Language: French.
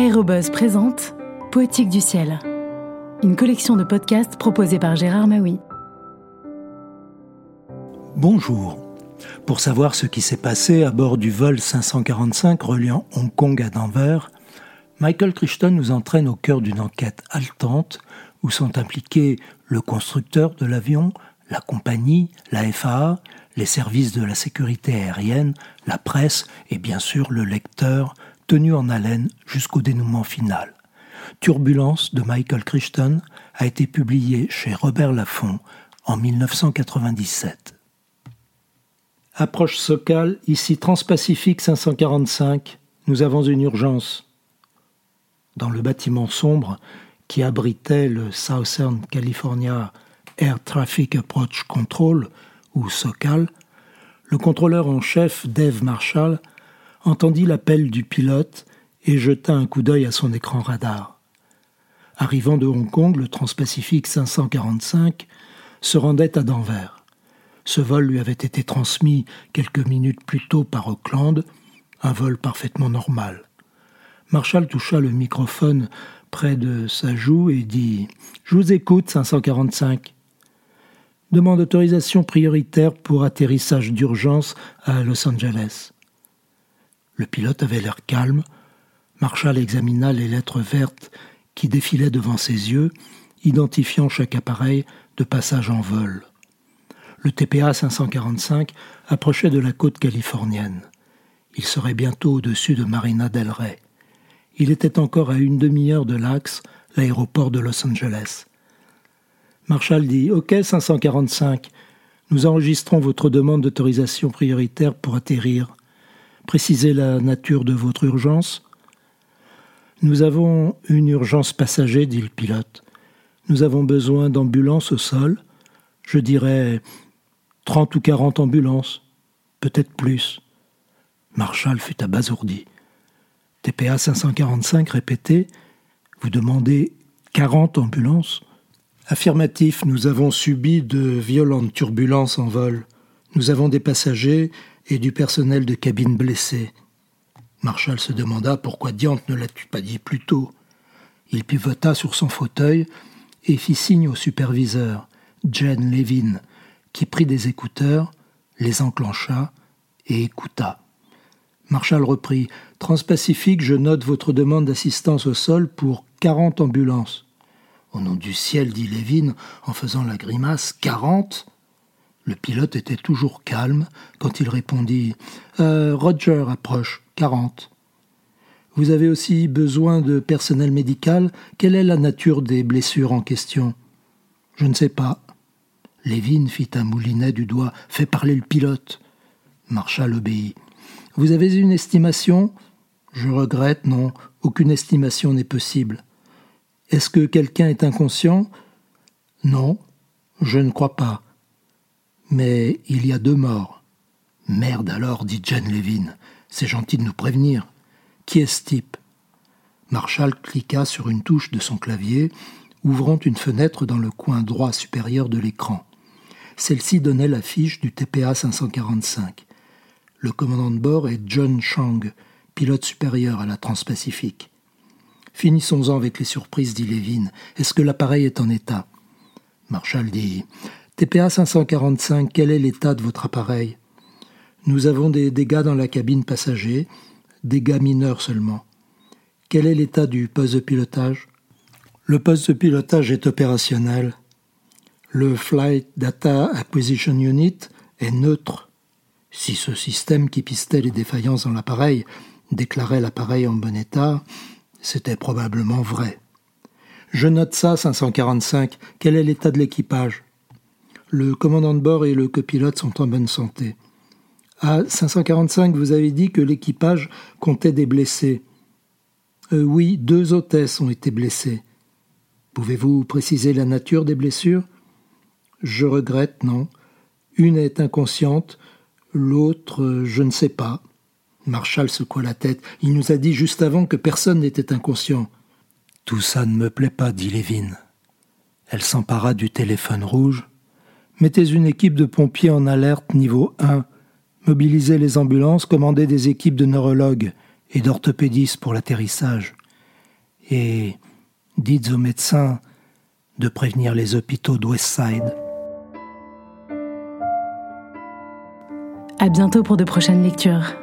Aérobuzz présente Poétique du ciel, une collection de podcasts proposée par Gérard Maui. Bonjour. Pour savoir ce qui s'est passé à bord du vol 545 reliant Hong Kong à Denver, Michael Crichton nous entraîne au cœur d'une enquête haletante où sont impliqués le constructeur de l'avion, la compagnie, la FAA, les services de la sécurité aérienne, la presse et bien sûr le lecteur, tenu en haleine jusqu'au dénouement final. Turbulence de Michael Crichton a été publié chez Robert Laffont en 1997. Approche Socal, ici Transpacifique 545, nous avons une urgence. Dans le bâtiment sombre qui abritait le Southern California Air Traffic Approach Control, ou SOCAL, le contrôleur en chef Dave Marshall entendit l'appel du pilote et jeta un coup d'œil à son écran radar. Arrivant de Hong Kong, le Transpacifique 545 se rendait à Denver. Ce vol lui avait été transmis quelques minutes plus tôt par Auckland, un vol parfaitement normal. Marshall toucha le microphone près de sa joue et dit Je vous écoute, 545. Demande d'autorisation prioritaire pour atterrissage d'urgence à Los Angeles. Le pilote avait l'air calme. Marshall examina les lettres vertes qui défilaient devant ses yeux, identifiant chaque appareil de passage en vol. Le TPA 545 approchait de la côte californienne. Il serait bientôt au-dessus de Marina del Rey. Il était encore à une demi-heure de l'axe, l'aéroport de Los Angeles. Marshall dit Ok, 545, nous enregistrons votre demande d'autorisation prioritaire pour atterrir. Précisez la nature de votre urgence. Nous avons une urgence passager, dit le pilote. Nous avons besoin d'ambulances au sol. Je dirais trente ou quarante ambulances, peut-être plus. Marshall fut abasourdi. TPA 545 répétait Vous demandez quarante ambulances? Affirmatif, nous avons subi de violentes turbulences en vol. Nous avons des passagers et du personnel de cabine blessé. Marshall se demanda pourquoi Diante ne l'as-tu pas dit plus tôt. Il pivota sur son fauteuil et fit signe au superviseur, Jen Levin, qui prit des écouteurs, les enclencha et écouta. Marshall reprit Transpacifique, je note votre demande d'assistance au sol pour quarante ambulances. Au nom du ciel, dit Levin en faisant la grimace, quarante? Le pilote était toujours calme quand il répondit euh, Roger approche, 40. Vous avez aussi besoin de personnel médical. Quelle est la nature des blessures en question? Je ne sais pas. Lévin fit un moulinet du doigt. Fais parler le pilote. Marshall obéit. Vous avez une estimation? Je regrette, non. Aucune estimation n'est possible. Est-ce que quelqu'un est inconscient? Non, je ne crois pas. Mais il y a deux morts. Merde alors, dit Jen Levin. C'est gentil de nous prévenir. Qui est ce type? Marshall cliqua sur une touche de son clavier, ouvrant une fenêtre dans le coin droit supérieur de l'écran. Celle-ci donnait la fiche du TPA 545. Le commandant de bord est John Chang, pilote supérieur à la Transpacifique. Finissons-en avec les surprises, dit Levin. Est-ce que l'appareil est en état? Marshall dit TPA 545, quel est l'état de votre appareil? Nous avons des dégâts dans la cabine passager, dégâts mineurs seulement. Quel est l'état du poste de pilotage? Le poste de pilotage est opérationnel. Le Flight Data Acquisition Unit est neutre. Si ce système qui pistait les défaillances dans l'appareil déclarait l'appareil en bon état, c'était probablement vrai. Je note ça, 545. Quel est l'état de l'équipage? Le commandant de bord et le copilote sont en bonne santé. À 545, vous avez dit que l'équipage comptait des blessés. Euh, oui, deux hôtesses ont été blessées. Pouvez-vous préciser la nature des blessures? Je regrette, non. Une est inconsciente, l'autre, je ne sais pas. Marshall secoua la tête. Il nous a dit juste avant que personne n'était inconscient. Tout ça ne me plaît pas, dit Lévin. Elle s'empara du téléphone rouge, mettez une équipe de pompiers en alerte niveau 1, mobilisez les ambulances, commandez des équipes de neurologues et d'orthopédistes pour l'atterrissage. Et dites aux médecins de prévenir les hôpitaux d'Westside. À bientôt pour de prochaines lectures.